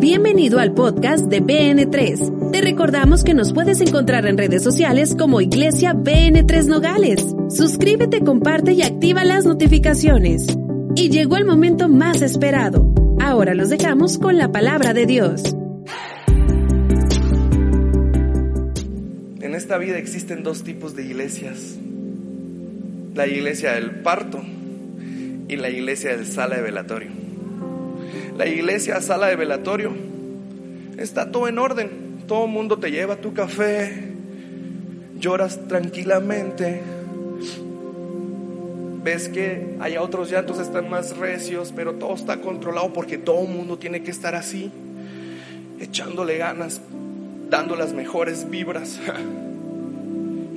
Bienvenido al podcast de BN3. Te recordamos que nos puedes encontrar en redes sociales como Iglesia BN3 Nogales. Suscríbete, comparte y activa las notificaciones. Y llegó el momento más esperado. Ahora los dejamos con la palabra de Dios. En esta vida existen dos tipos de iglesias. La iglesia del parto y la iglesia del sala de velatorio. La iglesia sala de velatorio está todo en orden. Todo el mundo te lleva tu café, lloras tranquilamente. Ves que hay otros llantos están más recios, pero todo está controlado porque todo el mundo tiene que estar así, echándole ganas, dando las mejores vibras.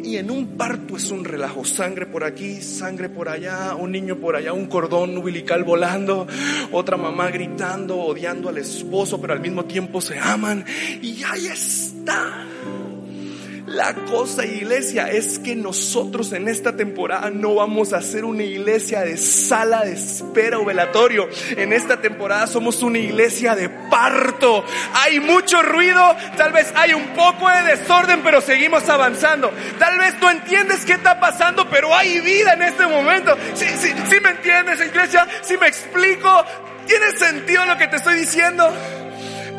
Y en un parto es un relajo, sangre por aquí, sangre por allá, un niño por allá, un cordón umbilical volando, otra mamá gritando, odiando al esposo, pero al mismo tiempo se aman. Y ahí está. La cosa, iglesia, es que nosotros en esta temporada no vamos a ser una iglesia de sala de espera o velatorio. En esta temporada somos una iglesia de parto. Hay mucho ruido, tal vez hay un poco de desorden, pero seguimos avanzando. Tal vez tú entiendes qué está pasando, pero hay vida en este momento. Sí me entiendes, iglesia, si me explico, ¿tiene sentido lo que te estoy diciendo?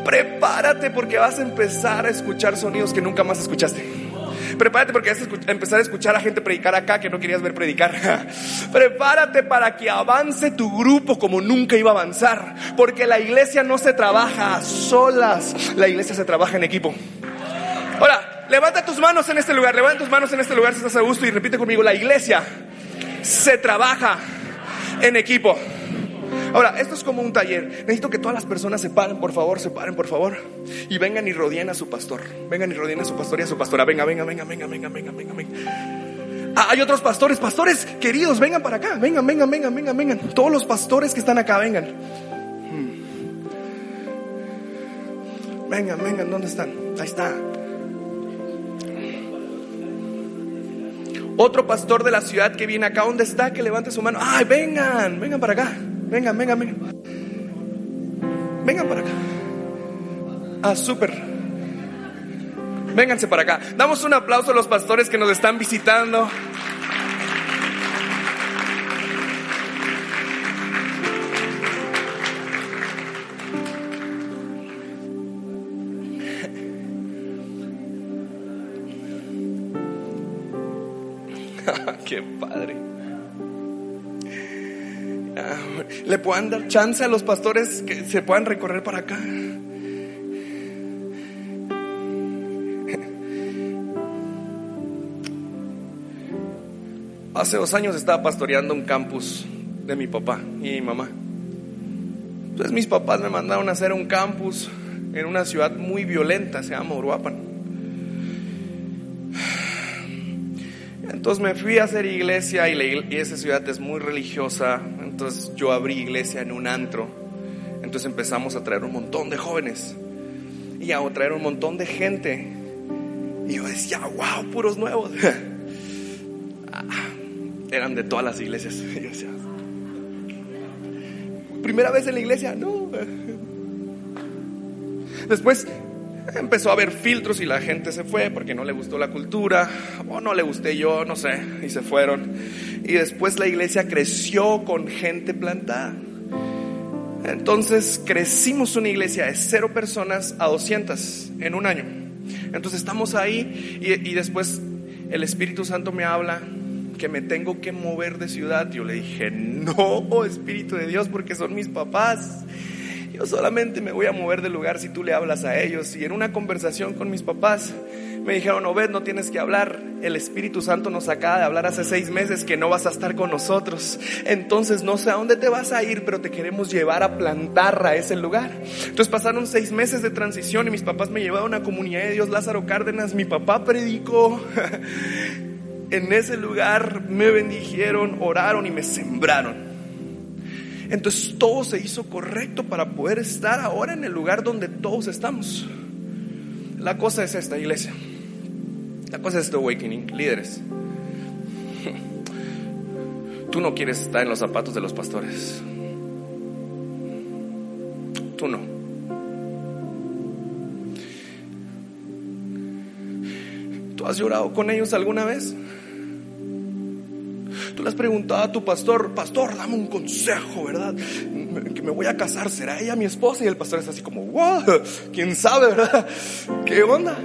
Prepárate porque vas a empezar a escuchar sonidos que nunca más escuchaste. Prepárate porque vas a empezar a escuchar a gente predicar acá que no querías ver predicar. Prepárate para que avance tu grupo como nunca iba a avanzar. Porque la iglesia no se trabaja a solas, la iglesia se trabaja en equipo. Ahora, levanta tus manos en este lugar, levanta tus manos en este lugar si estás a gusto y repite conmigo, la iglesia se trabaja en equipo. Ahora, esto es como un taller. Necesito que todas las personas se paren, por favor, se paren, por favor. Y vengan y rodeen a su pastor. Vengan y rodeen a su pastor y a su pastora. Venga, venga, venga, venga, venga, venga, venga, venga. Ah, hay otros pastores, pastores queridos, vengan para acá. Vengan, vengan, vengan, vengan, vengan. Todos los pastores que están acá, vengan. Vengan, vengan, ¿dónde están? Ahí está. Otro pastor de la ciudad que viene acá, ¿dónde está? Que levante su mano. Ay, vengan, vengan para acá. Vengan, vengan, vengan. Vengan para acá. Ah, súper. Vénganse para acá. Damos un aplauso a los pastores que nos están visitando. Qué padre. Le puedan dar chance a los pastores que se puedan recorrer para acá. Hace dos años estaba pastoreando un campus de mi papá y mi mamá. Entonces mis papás me mandaron a hacer un campus en una ciudad muy violenta, se llama Uruapan. Entonces me fui a hacer iglesia y, esa ciudad es muy religiosa. Entonces yo abrí iglesia en un antro. Entonces empezamos a traer un montón de jóvenes y a traer un montón de gente. Y yo decía, wow, puros nuevos. Eran de todas las iglesias. Yo decía, Primera vez en la iglesia, no. Después empezó a haber filtros y la gente se fue porque no le gustó la cultura o no le gusté yo, no sé, y se fueron. Y después la iglesia creció con gente plantada. Entonces crecimos una iglesia de cero personas a 200 en un año. Entonces estamos ahí y, y después el Espíritu Santo me habla que me tengo que mover de ciudad. Yo le dije, no, Espíritu de Dios, porque son mis papás. Yo solamente me voy a mover del lugar si tú le hablas a ellos. Y en una conversación con mis papás me dijeron, Obed, no tienes que hablar. El Espíritu Santo nos acaba de hablar hace seis meses que no vas a estar con nosotros. Entonces no sé a dónde te vas a ir, pero te queremos llevar a plantar a ese lugar. Entonces pasaron seis meses de transición y mis papás me llevaron a una comunidad de Dios Lázaro Cárdenas. Mi papá predicó. en ese lugar me bendijeron, oraron y me sembraron. Entonces todo se hizo correcto para poder estar ahora en el lugar donde todos estamos. La cosa es esta, iglesia. La cosa es este awakening, líderes. Tú no quieres estar en los zapatos de los pastores. Tú no. ¿Tú has llorado con ellos alguna vez? Le has preguntado a tu pastor, pastor, dame un consejo, ¿verdad? Que me voy a casar, ¿será ella mi esposa? Y el pastor es así como, wow, quién sabe, ¿verdad? ¿Qué onda?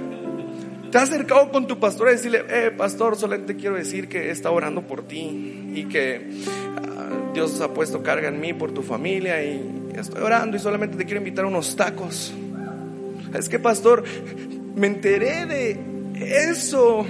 Te has acercado con tu pastor a decirle, eh, pastor, solamente quiero decir que está orando por ti y que uh, Dios ha puesto carga en mí por tu familia y estoy orando y solamente te quiero invitar a unos tacos. Es que, pastor, me enteré de eso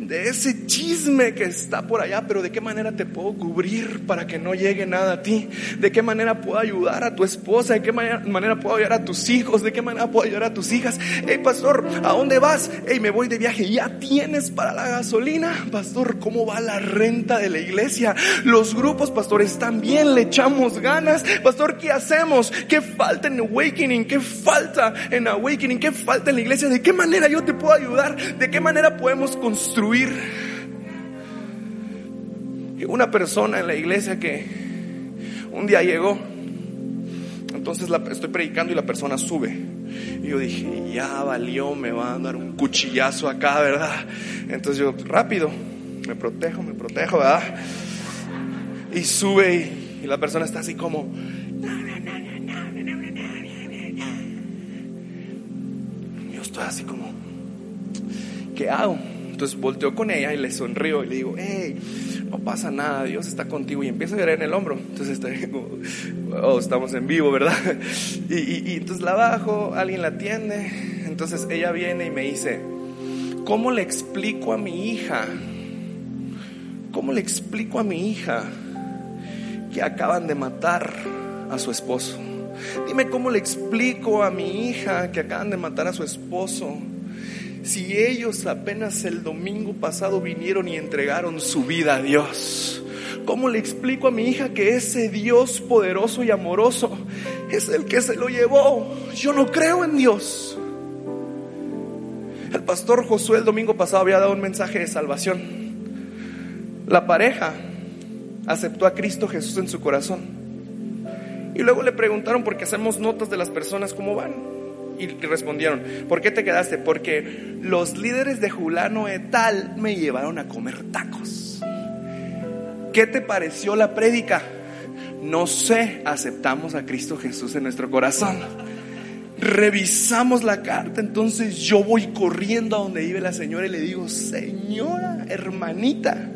de ese chisme que está por allá, pero de qué manera te puedo cubrir para que no llegue nada a ti, de qué manera puedo ayudar a tu esposa, de qué manera, puedo ayudar a tus hijos, de qué manera puedo ayudar a tus hijas. Hey, pastor, ¿a dónde vas? Hey, me voy de viaje, ¿ya tienes para la gasolina? Pastor, ¿cómo va la renta de la iglesia? Los grupos, pastor, están bien, le echamos ganas. Pastor, ¿qué hacemos? ¿Qué falta en Awakening? ¿Qué falta en Awakening? ¿Qué falta en la iglesia? ¿De qué manera yo te puedo ayudar? ¿De qué manera podemos construir? Una persona en la iglesia que un día llegó, entonces estoy predicando y la persona sube. Y yo dije, ya valió, me va a dar un cuchillazo acá, ¿verdad? Entonces yo, rápido, me protejo, me protejo, ¿verdad? Y sube y, y la persona está así como, yo estoy así como, ¿qué hago? Entonces volteo con ella y le sonrío y le digo, hey, no pasa nada, Dios está contigo. Y empieza a llorar en el hombro. Entonces oh, estamos en vivo, ¿verdad? Y, y entonces la bajo, alguien la atiende. Entonces ella viene y me dice, ¿cómo le explico a mi hija? ¿Cómo le explico a mi hija que acaban de matar a su esposo? Dime cómo le explico a mi hija que acaban de matar a su esposo si ellos apenas el domingo pasado vinieron y entregaron su vida a Dios? ¿Cómo le explico a mi hija que ese Dios poderoso y amoroso es el que se lo llevó? Yo no creo en Dios. El pastor Josué el domingo pasado había dado un mensaje de salvación. La pareja aceptó a Cristo Jesús en su corazón. Y luego le preguntaron por qué hacemos notas de las personas cómo van. Y respondieron, ¿por qué te quedaste? Porque los líderes de Julano Etal me llevaron a comer tacos. ¿Qué te pareció la prédica? No sé, aceptamos a Cristo Jesús en nuestro corazón. Revisamos la carta, entonces yo voy corriendo a donde vive la señora y le digo, señora, hermanita,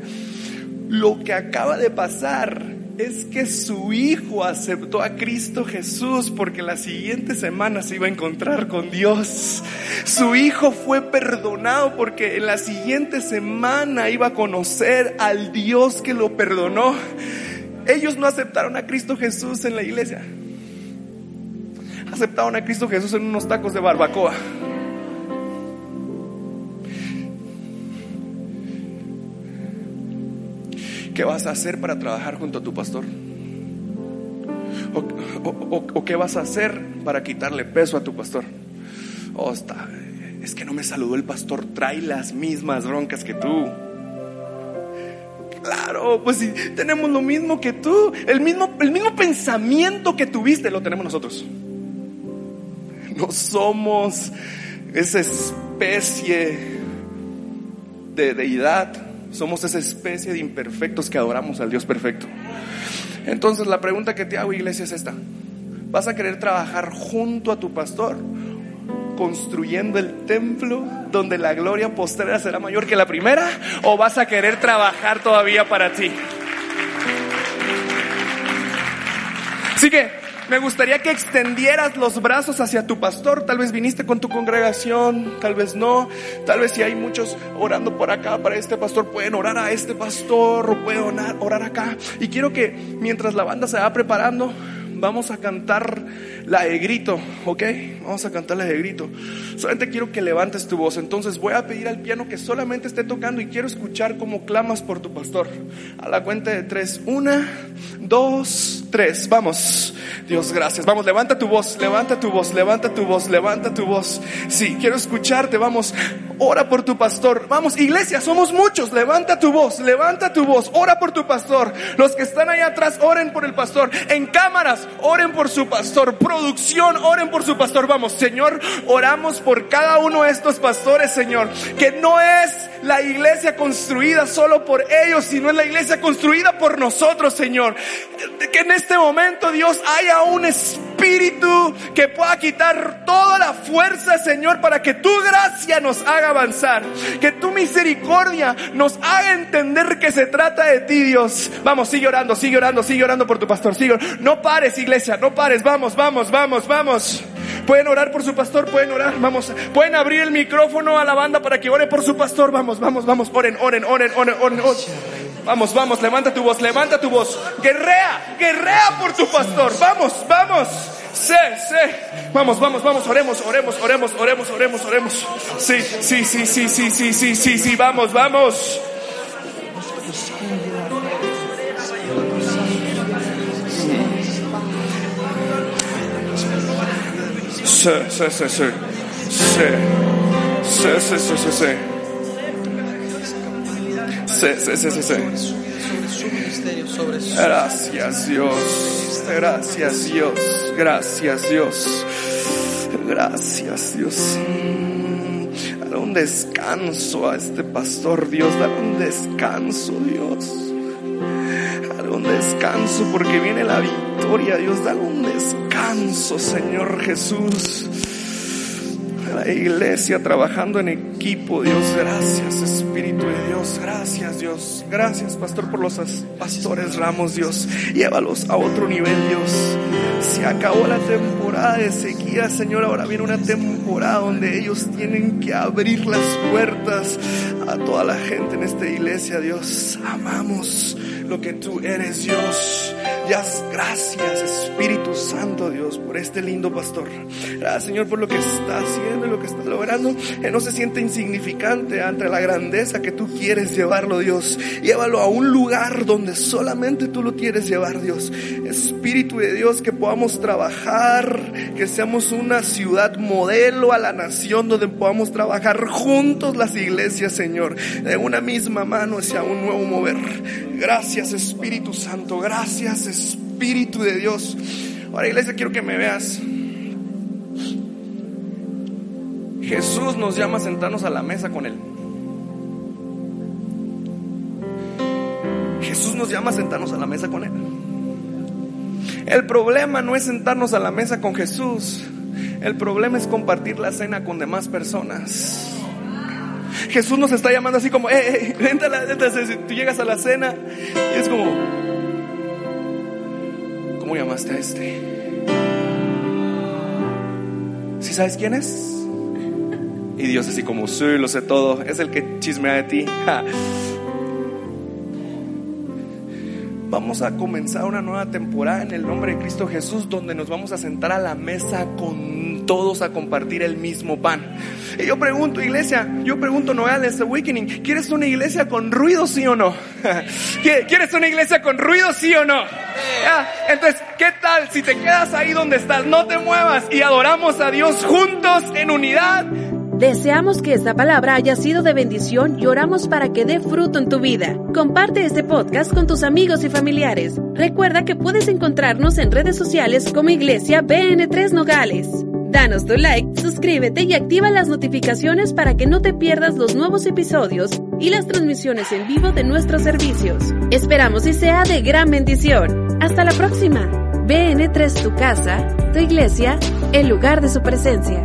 lo que acaba de pasar es que su hijo aceptó a Cristo Jesús porque la siguiente semana se iba a encontrar con Dios. Su hijo fue perdonado porque en la siguiente semana iba a conocer al Dios que lo perdonó. Ellos no aceptaron a Cristo Jesús en la iglesia. Aceptaron a Cristo Jesús en unos tacos de barbacoa. ¿Qué vas a hacer para trabajar junto a tu pastor? ¿O, qué vas a hacer para quitarle peso a tu pastor? Oh, está, es que no me saludó el pastor, trae las mismas broncas que tú. Claro, pues si tenemos lo mismo que tú, el mismo, el mismo pensamiento que tuviste lo tenemos nosotros. No somos esa especie de deidad somos esa especie de imperfectos que adoramos al Dios perfecto. Entonces la pregunta que te hago, iglesia, es esta. ¿Vas a querer trabajar junto a tu pastor? construyendo el templo donde la gloria postrera será mayor que la primera? ¿O vas a querer trabajar todavía para ti? Así que me gustaría que extendieras los brazos hacia tu pastor. Tal vez viniste con tu congregación, tal vez no. Tal vez si hay muchos orando por acá para este pastor, pueden orar a este pastor o pueden orar, acá. Y quiero que mientras la banda se va preparando, vamos a cantar la de grito, ¿ok? Vamos a cantar la de grito. Solamente quiero que levantes tu voz. Entonces voy a pedir al piano que solamente esté tocando y quiero escuchar cómo clamas por tu pastor. A la cuenta de tres. Una, dos, tres. Vamos. Dios, gracias. Vamos, levanta tu voz, levanta tu voz, levanta tu voz, levanta tu voz. Sí, quiero escucharte. Vamos, ora por tu pastor. Vamos, iglesia, somos muchos. Levanta tu voz, levanta tu voz. Ora por tu pastor. Los que están ahí atrás, oren por el pastor. En cámaras, oren por su pastor producción, oren por su pastor. Vamos, Señor, oramos por cada uno de estos pastores, Señor, que no es la iglesia construida solo por ellos, sino es la iglesia construida por nosotros, Señor. Que en este momento, Dios, haya un espíritu que pueda quitar toda la fuerza, Señor, para que tu gracia nos haga avanzar. Que tu misericordia nos haga entender que se trata de ti, Dios. Vamos, sigue orando, sigue orando, sigue orando por tu pastor. Sigue. No pares, iglesia, no pares. Vamos, vamos, vamos, vamos. Pueden orar por su pastor, pueden orar, vamos. Pueden abrir el micrófono a la banda para que ore por su pastor. Vamos, vamos, vamos. Oren, oren, oren, oren, oren. Vamos, vamos, levanta tu voz, levanta tu voz. Guerrea, guerrea por tu pastor. Vamos, vamos. Sí, sí. Vamos, vamos, vamos, oremos, oremos, oremos, oremos, oremos, oremos. Sí, sí, sí, sí, sí, sí, sí, sí, sí, vamos, vamos. Sí, sí, sí, sí. Sí. Sí, sí, sí, sí, Gracias Dios, gracias Dios, gracias Dios, gracias Dios. Dale un descanso a este pastor Dios, dale un descanso Dios. Dale un descanso porque viene la victoria Dios, dale un descanso Señor Jesús la iglesia trabajando en equipo, Dios. Gracias, Espíritu de Dios. Gracias, Dios. Gracias, Pastor, por los pastores Ramos, Dios. Llévalos a otro nivel, Dios. Se acabó la temporada de sequía, Señor. Ahora viene una temporada donde ellos tienen que abrir las puertas a toda la gente en esta iglesia, Dios. Amamos lo que tú eres, Dios. Ya, gracias, Espíritu Santo, Dios, por este lindo pastor. Gracias, Señor, por lo que está haciendo y lo que está logrando. Él no se siente insignificante ante la grandeza que tú quieres llevarlo, Dios. Llévalo a un lugar donde solamente tú lo quieres llevar, Dios. Espíritu de Dios, que podamos trabajar, que seamos una ciudad modelo a la nación donde podamos trabajar juntos las iglesias, Señor, de una misma mano hacia un nuevo mover. Gracias, Espíritu Santo. Gracias, de Dios. Ahora, iglesia, quiero que me veas. Jesús nos llama a sentarnos a la mesa con Él. Jesús nos llama a sentarnos a la mesa con Él. El problema no es sentarnos a la mesa con Jesús. El problema es compartir la cena con demás personas. Jesús nos está llamando así como, eh, eh, tú llegas a la cena y es como, ¿cómo llamaste a este? ¿Sí sabes quién es? Y Dios así como, sí, lo sé todo, es el que chismea de ti. Vamos a comenzar una nueva temporada en el nombre de Cristo Jesús donde nos vamos a sentar a la mesa con todos a compartir el mismo pan. Y yo pregunto, iglesia, yo pregunto, Noel, este Awakening, ¿quieres una iglesia con ruido, sí o no? ¿Quieres una iglesia con ruido, sí o no? Entonces, ¿qué tal si te quedas ahí donde estás? No te muevas y adoramos a Dios juntos en unidad Deseamos que esta palabra haya sido de bendición y oramos para que dé fruto en tu vida. Comparte este podcast con tus amigos y familiares. Recuerda que puedes encontrarnos en redes sociales como Iglesia BN3 Nogales. Danos tu like, suscríbete y activa las notificaciones para que no te pierdas los nuevos episodios y las transmisiones en vivo de nuestros servicios. Esperamos y sea de gran bendición. Hasta la próxima. BN3 tu casa, tu iglesia, el lugar de su presencia.